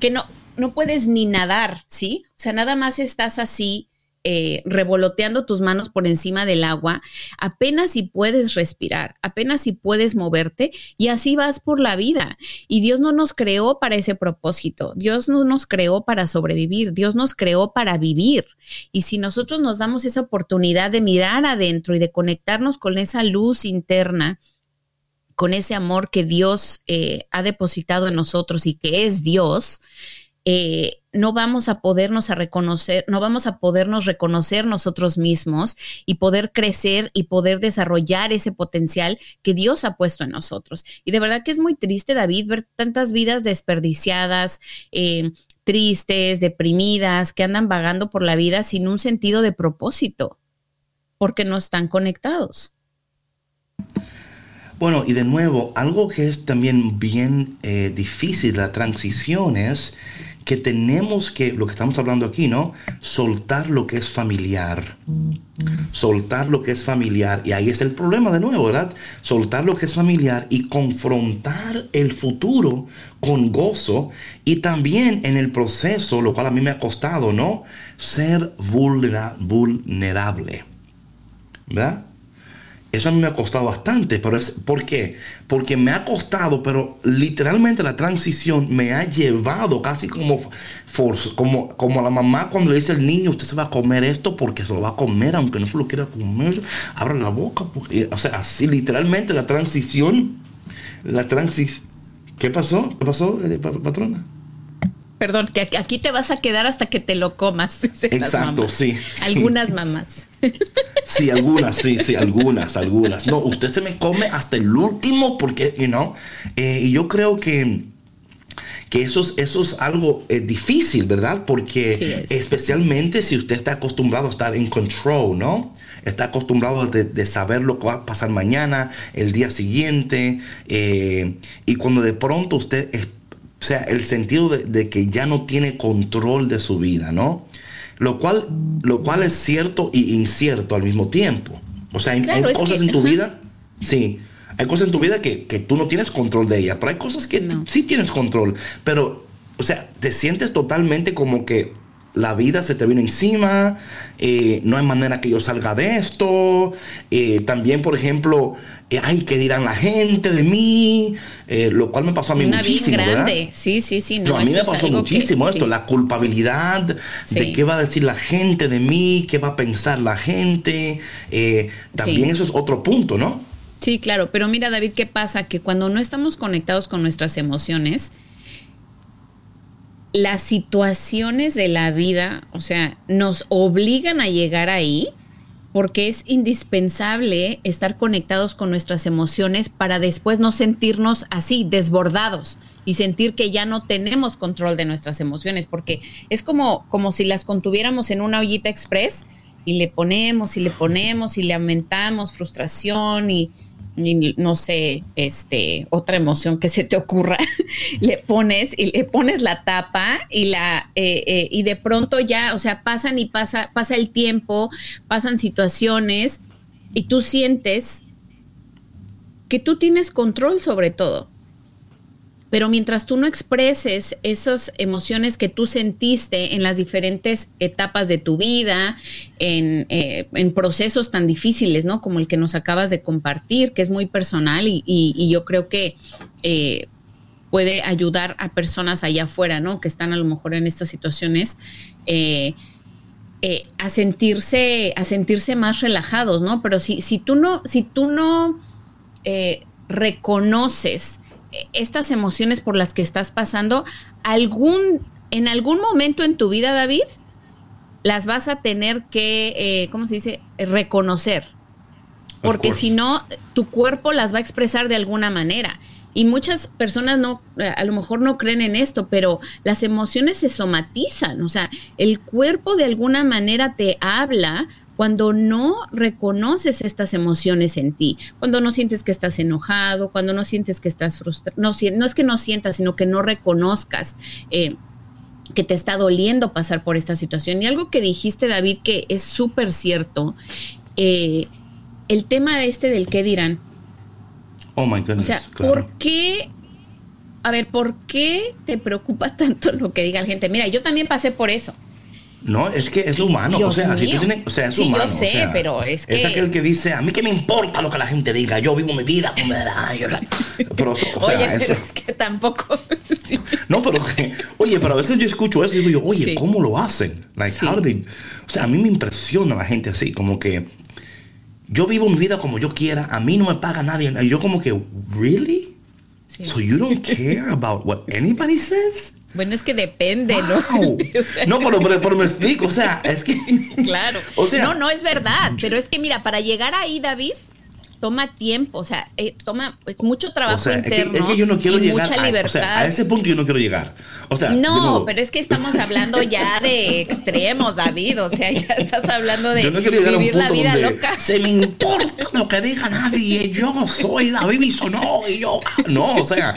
que no, no puedes ni nadar, ¿sí? O sea, nada más estás así eh, revoloteando tus manos por encima del agua, apenas si puedes respirar, apenas si puedes moverte y así vas por la vida. Y Dios no nos creó para ese propósito, Dios no nos creó para sobrevivir, Dios nos creó para vivir. Y si nosotros nos damos esa oportunidad de mirar adentro y de conectarnos con esa luz interna, con ese amor que Dios eh, ha depositado en nosotros y que es Dios, eh, no vamos a podernos a reconocer, no vamos a podernos reconocer nosotros mismos y poder crecer y poder desarrollar ese potencial que Dios ha puesto en nosotros. Y de verdad que es muy triste, David, ver tantas vidas desperdiciadas, eh, tristes, deprimidas, que andan vagando por la vida sin un sentido de propósito, porque no están conectados. Bueno, y de nuevo, algo que es también bien eh, difícil, la transición es que tenemos que, lo que estamos hablando aquí, ¿no? Soltar lo que es familiar. Soltar lo que es familiar. Y ahí es el problema de nuevo, ¿verdad? Soltar lo que es familiar y confrontar el futuro con gozo y también en el proceso, lo cual a mí me ha costado, ¿no? Ser vulnerable. ¿Verdad? Eso a mí me ha costado bastante, pero es ¿por qué? Porque me ha costado, pero literalmente la transición me ha llevado casi como como como a la mamá cuando le dice al niño, usted se va a comer esto porque se lo va a comer aunque no se lo quiera comer, abra la boca, porque, o sea, así literalmente la transición la transición ¿Qué pasó? ¿Qué pasó, eh, patrona? Perdón, que aquí te vas a quedar hasta que te lo comas. Exacto, sí, Algunas mamás. Sí, algunas, sí, sí, algunas, algunas. No, usted se me come hasta el último porque, you know, eh, y yo creo que que eso es, eso es algo eh, difícil, ¿verdad? Porque especialmente si usted está acostumbrado a estar en control, ¿no? Está acostumbrado de, saber lo que va a pasar mañana, el día siguiente, eh, y cuando de pronto usted o sea, el sentido de, que ya no tiene control de su vida, ¿no? Lo cual, lo cual es cierto y incierto al mismo tiempo. O sea, hay, cosas en tu vida, sí, hay cosas en tu vida que, tú no tienes control de ella, pero hay cosas que sí tienes control. Pero o sea, te sientes totalmente como que la vida se te viene encima, eh, no hay manera que yo salga de esto. Eh, también, por ejemplo, eh, ay, ¿qué dirán la gente de mí? lo cual me pasó a mí Una muchísimo. bien grande, ¿verdad? sí, sí, sí. No, a mí me pasó muchísimo que- esto, sí. la culpabilidad de qué va a decir la gente de mí, qué va a pensar la gente. Eh, también Sí. eso es otro punto, ¿no? Sí, claro, pero mira David, ¿qué pasa? Que cuando no estamos conectados con nuestras emociones, las situaciones de la vida, o sea, nos obligan a llegar ahí porque es indispensable estar conectados con nuestras emociones para después no sentirnos así, desbordados y sentir que ya no tenemos control de nuestras emociones, porque es como, como si las contuviéramos en una ollita express y le ponemos y le ponemos y le aumentamos frustración y, y no sé, este, otra emoción que se te ocurra, le pones y le pones la tapa y la eh, eh, y de pronto ya, o sea, pasan y pasa, pasa el tiempo, pasan situaciones y tú sientes que tú tienes control sobre todo. Pero mientras tú no expreses esas emociones que tú sentiste en las diferentes etapas de tu vida, en, eh, en procesos tan difíciles, ¿no? Como el que nos acabas de compartir, que es muy personal y, y- yo creo que eh, puede ayudar a personas allá afuera, ¿no? Que están a lo mejor en estas situaciones. eh, a sentirse, a sentirse más relajados, ¿no? Pero si, si tú no, si tú no reconoces estas emociones por las que estás pasando, algún, en algún momento en tu vida, David, las vas a tener que, eh, ¿cómo se dice? Reconocer. Porque si no, tu cuerpo las va a expresar de alguna manera. Y muchas personas no, eh, a lo mejor no creen en esto, pero las emociones se somatizan. O sea, el cuerpo de alguna manera te habla cuando no reconoces estas emociones en ti, cuando no sientes que estás enojado, cuando no sientes que estás frustrado, no, es que no sientas, sino que no reconozcas eh, que te está doliendo pasar por esta situación. Y algo que dijiste, David, que es súper cierto, eh, el tema este del qué dirán. Oh my O goodness. sea, claro. ¿por qué? A ver, ¿por qué te preocupa tanto lo que diga la gente? Mira, yo también pasé por eso. No, es que es humano. Dios o sea, si tú tienes- o sea, es Sí, yo humano. o sé, sea, pero es que- aquel que dice, a mí que me importa lo que la gente diga, yo vivo mi vida como me da. yo la- Pero, o sea, Oye, eso- es que tampoco. sí. No, pero, oye, pero a veces yo escucho eso y digo yo, oye, Sí. ¿cómo lo hacen? Like, how they- O sea, a mí me impresiona la gente así, como que yo vivo mi vida como yo quiera, a mí no me paga nadie. Y yo como que, ¿really? So you don't care about what anybody says? Bueno, es que depende, Wow. ¿no? O sea, No, pero, pero, pero me explico, o sea, es que... Claro. O sea, no, no es verdad. Pero es que mira, para llegar ahí, David, toma tiempo. O sea, eh, toma pues, mucho trabajo O sea, es que, interno. es que yo no quiero y llegar mucha a, libertad. o sea, a ese punto yo no quiero llegar. O sea, No, pero es que estamos hablando ya de extremos, David. O sea, ya estás hablando de yo no quiero llegar a un vivir la vida donde loca. se me importa lo que diga nadie. Yo soy David Bisonó y yo no, o sea,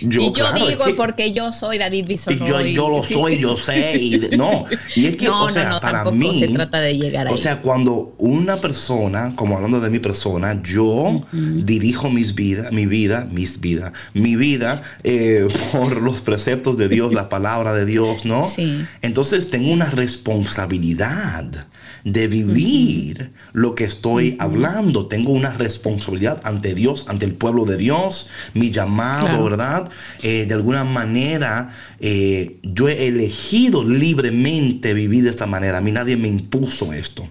yo, y yo claro, es digo que- porque yo soy David y Bisonó. yo, yo lo soy, yo sé, y no, y es que, No, o sea, no, no, para tampoco mí, se trata de llegar ahí. o sea, cuando una persona, como hablando de mi persona, yo dirijo mis vidas, mi vida, mis vidas, mi vida eh, por los preceptos de Dios, la palabra de Dios, ¿no? Sí. Entonces tengo una responsabilidad de vivir lo que estoy hablando. Tengo una responsabilidad ante Dios, ante el pueblo de Dios, mi llamado, Claro. ¿verdad? Eh, de alguna manera, eh, yo he elegido libremente vivir de esta manera. A mí nadie me impuso esto.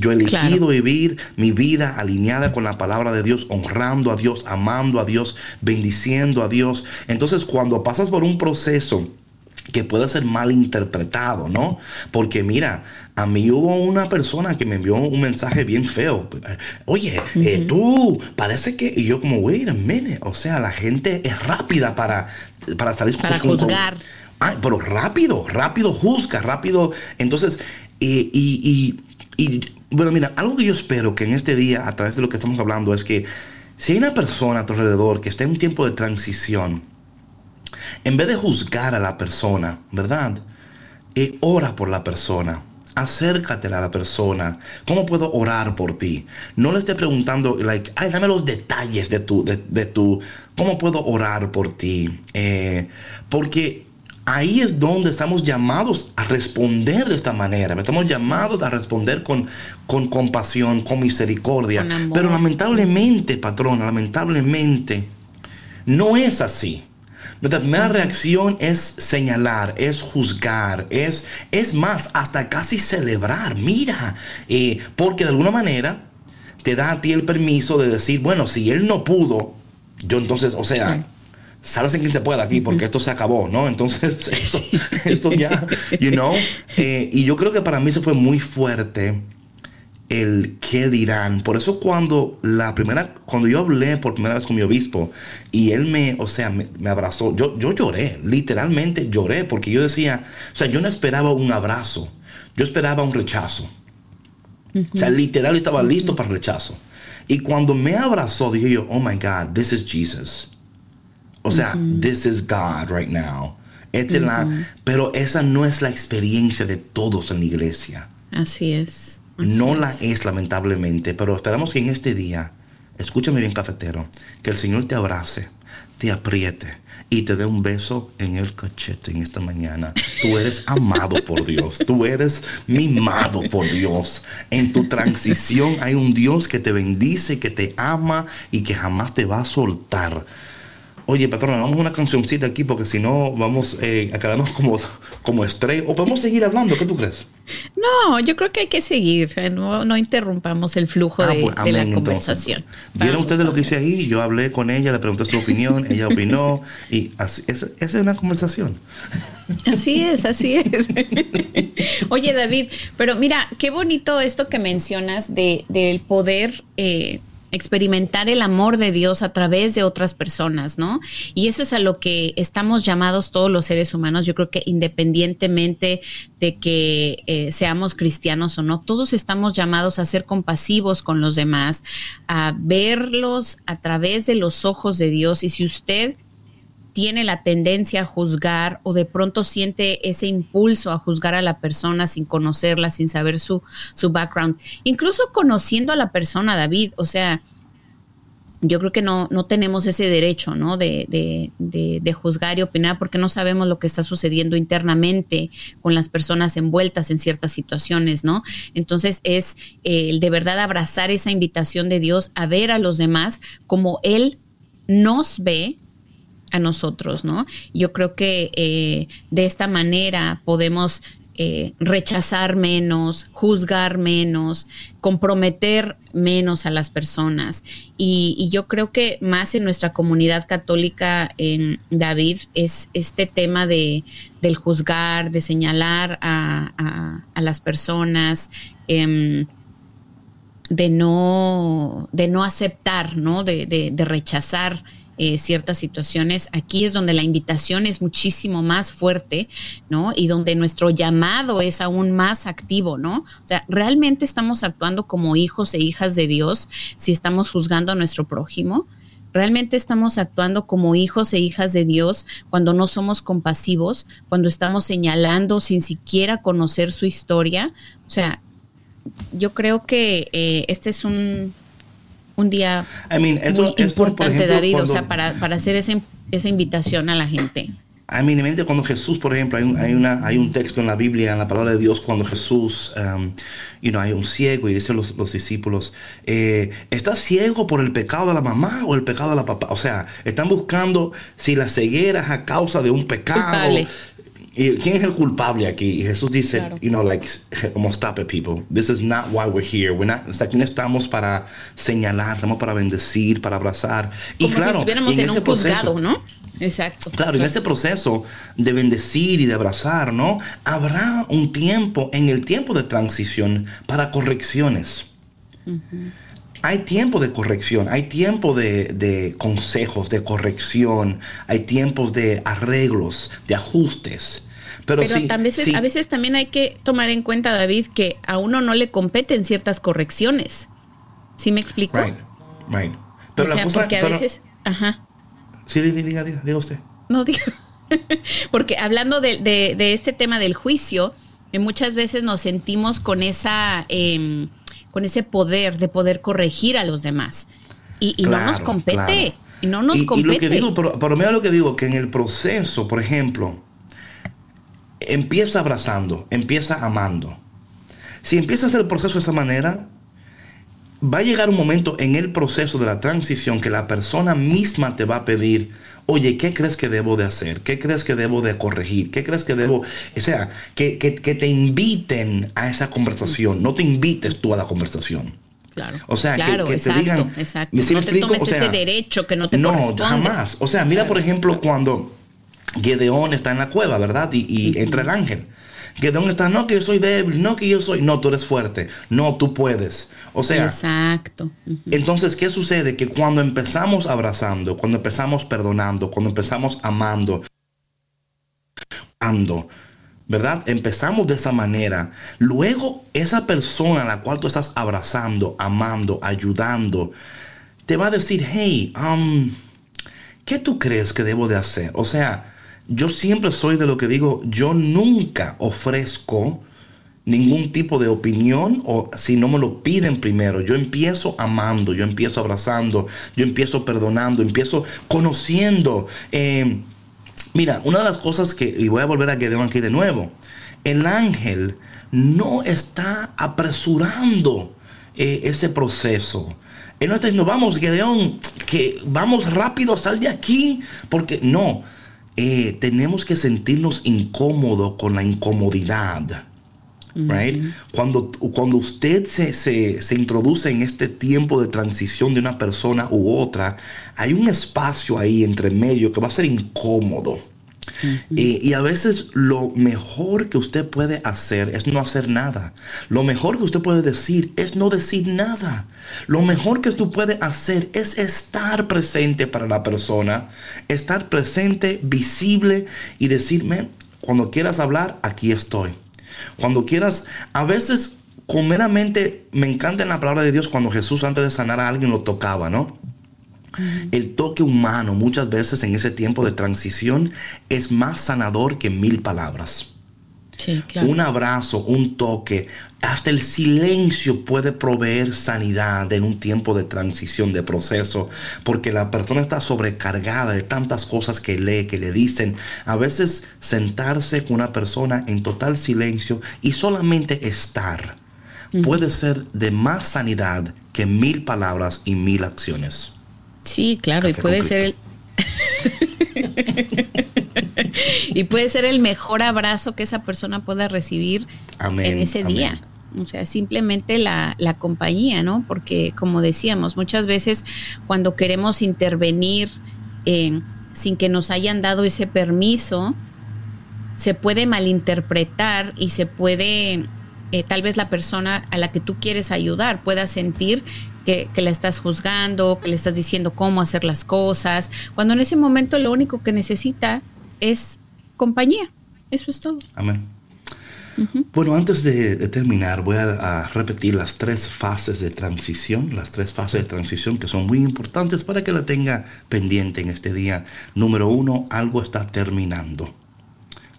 Yo he elegido Claro. vivir mi vida alineada con la palabra de Dios, honrando a Dios, amando a Dios, bendiciendo a Dios. Entonces, cuando pasas por un proceso que puede ser mal interpretado, ¿no? Porque mira, a mí hubo una persona que me envió un mensaje bien feo. Oye, eh, tú parece que... Y yo como, wait a minute. O sea, la gente es rápida para, para salir Para con- con- juzgar. Ay, pero rápido, rápido juzga, rápido. Entonces, eh, y, y- y, bueno, mira, algo que yo espero que en este día, a través de lo que estamos hablando, es que si hay una persona a tu alrededor que está en un tiempo de transición, en vez de juzgar a la persona, ¿verdad? Eh, ora por la persona. Acércate a la persona. ¿Cómo puedo orar por ti? No le esté preguntando, like, ay, dame los detalles de tu, de, de tu, ¿cómo puedo orar por ti? Eh, porque ahí es donde estamos llamados a responder de esta manera. Estamos llamados a responder con, con compasión, con misericordia. Con. Pero lamentablemente, patrona, lamentablemente, no es así. Nuestra primera reacción es señalar, es juzgar, es, es más, hasta casi celebrar. Mira, eh, porque de alguna manera te da a ti el permiso de decir, bueno, si él no pudo, yo entonces, o sea, Sí. Sabes en quién se puede aquí, porque esto se acabó, ¿no? Entonces, esto, esto ya, you know. Eh, y yo creo que para mí eso fue muy fuerte el qué dirán. Por eso cuando la primera, cuando yo hablé por primera vez con mi obispo y él me, o sea, me, me abrazó, yo, yo lloré, literalmente lloré, porque yo decía, o sea, yo no esperaba un abrazo, yo esperaba un rechazo. O sea, literal yo estaba listo para el rechazo. Y cuando me abrazó, dije yo, oh my God, this is Jesus. O sea, this is God right now. Esta es la- pero esa no es la experiencia de todos en la iglesia. Así es. así No la es. es lamentablemente, pero esperamos que en este día, escúchame bien cafetero, que el Señor te abrace, te apriete y te dé un beso en el cachete en esta mañana. Tú eres amado por Dios, tú eres mimado por Dios. En tu transición hay un Dios que te bendice, que te ama y que jamás te va a soltar. Oye, patrona, vamos a una cancioncita aquí porque si no vamos eh, a quedarnos como, como estrella. O podemos seguir hablando, ¿qué tú crees? No, yo creo que hay que seguir. eh, No, no interrumpamos el flujo Ah, de, pues, de la entonces. conversación. ¿Vieron Vamos, ustedes lo que hice ahí? Yo hablé con ella, le pregunté su opinión, ella opinó y así, esa, esa es una conversación. Así es, así es. Oye, David, pero mira, qué bonito esto que mencionas de, del poder eh, experimentar el amor de Dios a través de otras personas, ¿no? Y eso es a lo que estamos llamados todos los seres humanos. Yo creo que independientemente de que eh, seamos cristianos o no, todos estamos llamados a ser compasivos con los demás, a verlos a través de los ojos de Dios. Y si usted tiene la tendencia a juzgar o de pronto siente ese impulso a juzgar a la persona sin conocerla, sin saber su, su background, incluso conociendo a la persona, David, o sea, yo creo que no, no tenemos ese derecho, ¿no? De, de, de, de juzgar y opinar porque no sabemos lo que está sucediendo internamente con las personas envueltas en ciertas situaciones, ¿no? Entonces es eh, el de verdad abrazar esa invitación de Dios a ver a los demás como Él nos ve a nosotros, ¿no? Yo creo que eh, de esta manera podemos eh, rechazar menos, juzgar menos, comprometer menos a las personas. Y, yo creo que más en nuestra comunidad católica, en David, es este tema de, del juzgar, de señalar a, a, las personas. Eh, de no, de no aceptar, ¿no? De, de rechazar eh, ciertas situaciones, aquí es donde la invitación es muchísimo más fuerte, ¿no? Y donde nuestro llamado es aún más activo, ¿no? O sea, realmente estamos actuando como hijos e hijas de Dios si estamos juzgando a nuestro prójimo. Realmente estamos actuando como hijos e hijas de Dios cuando no somos compasivos, cuando estamos señalando sin siquiera conocer su historia. O sea, yo creo que eh, este es un, un día I mean, esto, muy esto, importante, ejemplo, David, cuando, o sea, para, para hacer esa, esa invitación a la gente. I mean, mente cuando Jesús, por ejemplo, hay un, hay, una, hay un texto en la Biblia, en la palabra de Dios, cuando Jesús, um, you know, hay un ciego y dicen los, los discípulos, eh, ¿está ciego por el pecado de la mamá o el pecado de la papá? O sea, están buscando si la ceguera es a causa de un pecado. Culpable. ¿Y ¿Quién es el culpable aquí? Y Jesús dice, Claro. you know, like, como stop it, people. This is not why we're here. We're not, o sea, aquí no estamos para señalar, estamos para bendecir, para abrazar. Y Como claro, si estuviéramos en, un proceso- juzgado, ¿no? Exacto. Claro, en ese proceso de bendecir y de abrazar, ¿no? Habrá un tiempo, en el tiempo de transición, para correcciones. Hay tiempo de corrección, hay tiempo de, de consejos, de corrección, hay tiempos de arreglos, de ajustes. Pero, Pero sí, a, veces, sí, a veces también hay que tomar en cuenta, David, que a uno no le competen ciertas correcciones. ¿Sí me explico? Right, right. Pero o sea, la cosa, porque a pero- veces, ajá, Sí, diga, diga, diga, diga usted. no digo, porque hablando de, de- de este tema del juicio, eh, muchas veces nos sentimos con esa, em, con ese poder de poder corregir a los demás y, y no nos compete, claro. y no nos y, y compete. lo que digo, pero, pero mira lo que digo, que en el proceso, por ejemplo, empieza abrazando, empieza amando. Si empiezas el proceso de esa manera, va a llegar un momento en el proceso de la transición que la persona misma te va a pedir, oye, ¿qué crees que debo de hacer? ¿Qué crees que debo de corregir? ¿Qué crees que debo? O sea, que, que, te inviten a esa conversación, no te invites tú a la conversación. Claro. O sea, claro, que, exacto, te digan, exacto. ¿me sí no te explico? tomes O sea, ese derecho que no te no, corresponde. jamás. O sea, mira, por ejemplo, cuando Gedeón está en la cueva, ¿verdad? Y, y entra el ángel. Gedeón está, no que yo soy débil, no que yo soy, no, tú eres fuerte, no, tú puedes. O sea, Exacto. Entonces, ¿qué sucede? Que cuando empezamos abrazando, cuando empezamos perdonando, cuando empezamos amando, amando, ¿verdad? Empezamos de esa manera. Luego, esa persona a la cual tú estás abrazando, amando, ayudando, te va a decir, hey, um, ¿qué tú crees que debo de hacer? O sea, yo siempre soy de lo que digo, yo nunca ofrezco ningún tipo de opinión o si no me lo piden primero. Yo empiezo amando, yo empiezo abrazando, yo empiezo perdonando, empiezo conociendo. Eh, mira, una de las cosas que, y voy a volver a Gedeón aquí de nuevo, el ángel no está apresurando eh, ese proceso. Él no está diciendo, vamos, Gedeón, que vamos rápido, sal de aquí, porque no, eh, tenemos que sentirnos incómodos con la incomodidad. Right? Cuando, cuando usted se, se, se introduce en este tiempo de transición de una persona u otra, hay un espacio ahí entre medio que va a ser incómodo. Eh, y a veces lo mejor que usted puede hacer es no hacer nada. Lo mejor que usted puede decir es no decir nada. Lo mejor que tú puedes hacer es estar presente para la persona, estar presente, visible y decirme, cuando quieras hablar, aquí estoy. Cuando quieras, a veces, con meramente, me encanta en la palabra de Dios cuando Jesús antes de sanar a alguien lo tocaba, ¿no? El toque humano muchas veces en ese tiempo de transición es más sanador que mil palabras. Sí, claro. Un abrazo, un toque, hasta el silencio puede proveer sanidad en un tiempo de transición, de proceso, porque la persona está sobrecargada de tantas cosas que lee, que le dicen. A veces sentarse con una persona en total silencio y solamente estar puede ser de más sanidad que mil palabras y mil acciones. Sí, claro, y puede ser el y puede ser el mejor abrazo que esa persona pueda recibir Amén, en ese amén. día. O sea, simplemente la, la compañía, ¿no? Porque como decíamos, muchas veces cuando queremos intervenir eh, sin que nos hayan dado ese permiso, se puede malinterpretar y se puede, eh, tal vez la persona a la que tú quieres ayudar pueda sentir que, que la estás juzgando, que le estás diciendo cómo hacer las cosas, cuando en ese momento lo único que necesita es compañía. Eso es todo. Amén. Bueno, antes de, de terminar, voy a, a repetir las tres fases de transición, las tres fases de transición que son muy importantes para que la tenga pendiente en este día. Número uno, algo está terminando.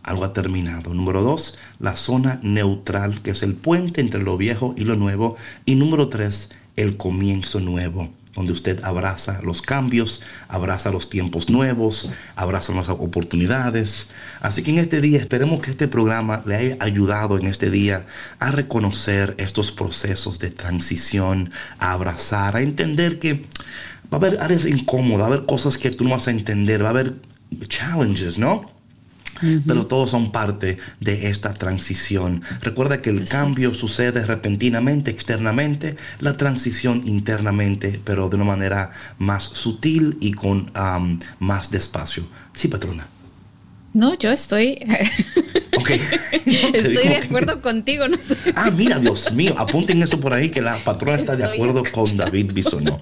Algo ha terminado. Número dos, la zona neutral, que es el puente entre lo viejo y lo nuevo. Y número tres, el comienzo nuevo, donde usted abraza los cambios, abraza los tiempos nuevos, abraza las oportunidades. Así que en este día esperemos que este programa le haya ayudado en este día a reconocer estos procesos de transición, a abrazar, a entender que va a haber áreas incómodas, va a haber cosas que tú no vas a entender, va a haber challenges, ¿no? Pero todos son parte de esta transición. Recuerda que el Así cambio es. sucede repentinamente, externamente, la transición internamente, pero de una manera más sutil y con más despacio. Sí, patrona. No, yo estoy, Ok. No estoy de que- acuerdo contigo. No sé. Ah, mira, Dios mío, apunten eso por ahí que la patrona está de acuerdo con David Bisonó.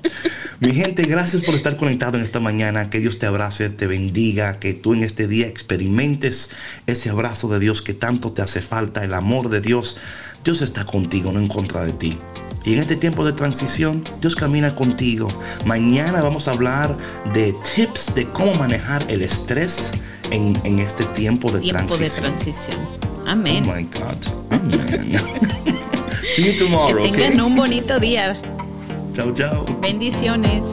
Mi gente, gracias por estar conectado en esta mañana. Que Dios te abrace, te bendiga, que tú en este día experimentes ese abrazo de Dios que tanto te hace falta, el amor de Dios. Dios está contigo, no en contra de ti. Y en este tiempo de transición, Dios camina contigo. Mañana vamos a hablar de tips de cómo manejar el estrés en, en este tiempo de Tiempo de transición. transición. Amén. Oh my God. Amen. See you tomorrow, que tengan okay? un bonito día. Chao, chao. Bendiciones.